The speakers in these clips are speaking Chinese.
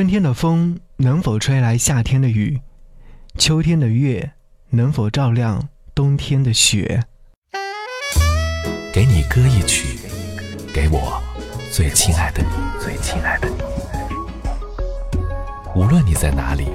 春天的风能否吹来夏天的雨？秋天的月能否照亮冬天的雪？给你歌一曲，给我最亲爱的你，最亲爱的你。无论你在哪里，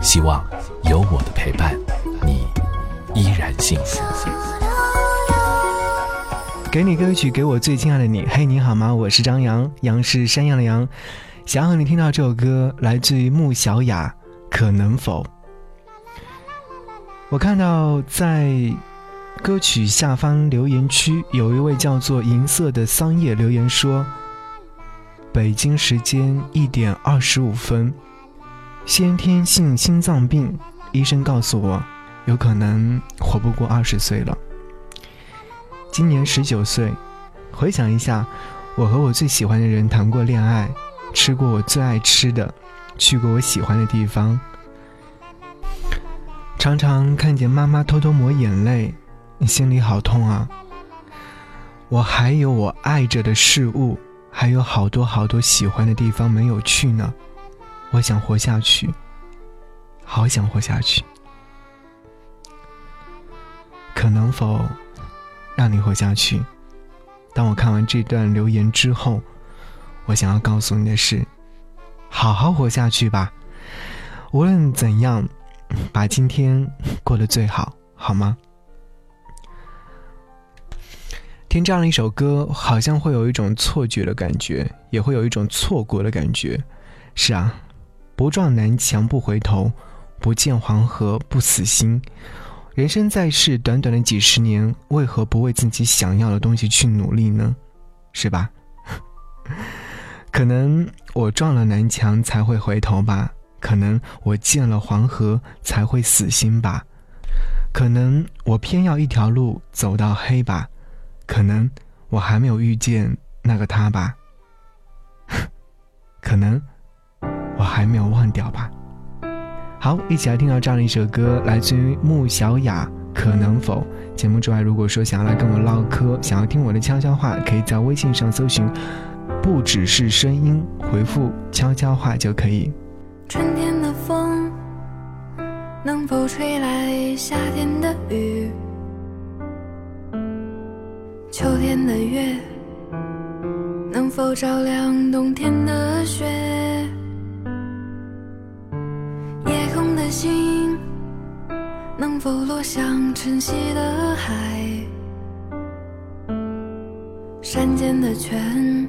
希望有我的陪伴，你依然幸福。给你歌曲，给我最亲爱的你。嘿，你好吗？我是张扬，杨是山羊的羊。想和你听到这首歌，来自于穆小雅，可能否？我看到在歌曲下方留言区，有一位叫做银色的桑叶留言说：“北京时间一点二十五分，先天性心脏病，医生告诉我，有可能活不过二十岁了。今年十九岁，回想一下，我和我最喜欢的人谈过恋爱。”吃过我最爱吃的，去过我喜欢的地方，常常看见妈妈偷偷抹眼泪，心里好痛啊！我还有我爱着的事物，还有好多好多喜欢的地方没有去呢。我想活下去，好想活下去。可能否让你活下去？当我看完这段留言之后。我想要告诉你的是，好好活下去吧，无论怎样，把今天过得最好，好吗？听这样的一首歌，好像会有一种错觉的感觉，也会有一种错过的感觉。是啊，不撞南墙不回头，不见黄河不死心。人生在世，短短的几十年，为何不为自己想要的东西去努力呢？是吧？可能我撞了南墙才会回头吧，可能我见了黄河才会死心吧，可能我偏要一条路走到黑吧，可能我还没有遇见那个他吧，可能我还没有忘掉吧。好，一起来听到这样的一首歌，来自于穆小雅。可能否？节目之外，如果说想要来跟我唠嗑，想要听我的悄悄话，可以在微信上搜寻。不只是声音，回复悄悄话就可以。春天的风能否吹来夏天的雨？秋天的月能否照亮冬天的雪？夜空的星能否落向晨曦的海？山间的泉。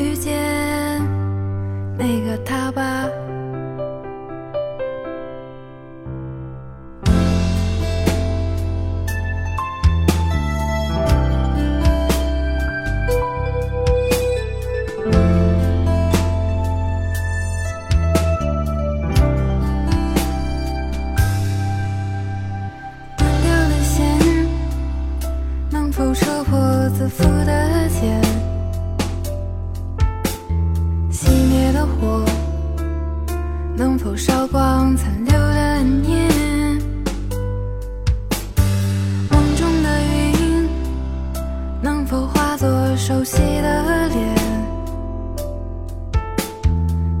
自缚的茧，熄灭的火，能否烧光残留的念，梦中的云能否化作熟悉的脸？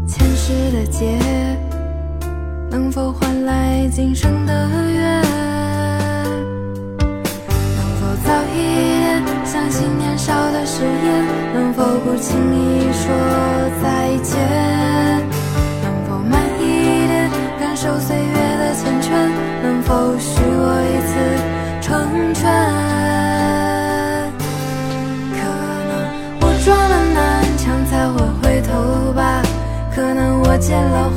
前世的劫能否换来今生的缘？誓言？能否不轻易说再见？能否慢一点感受岁月的缱绻，能否许我一次成全？可能我撞了南墙才会回头吧，可能我见了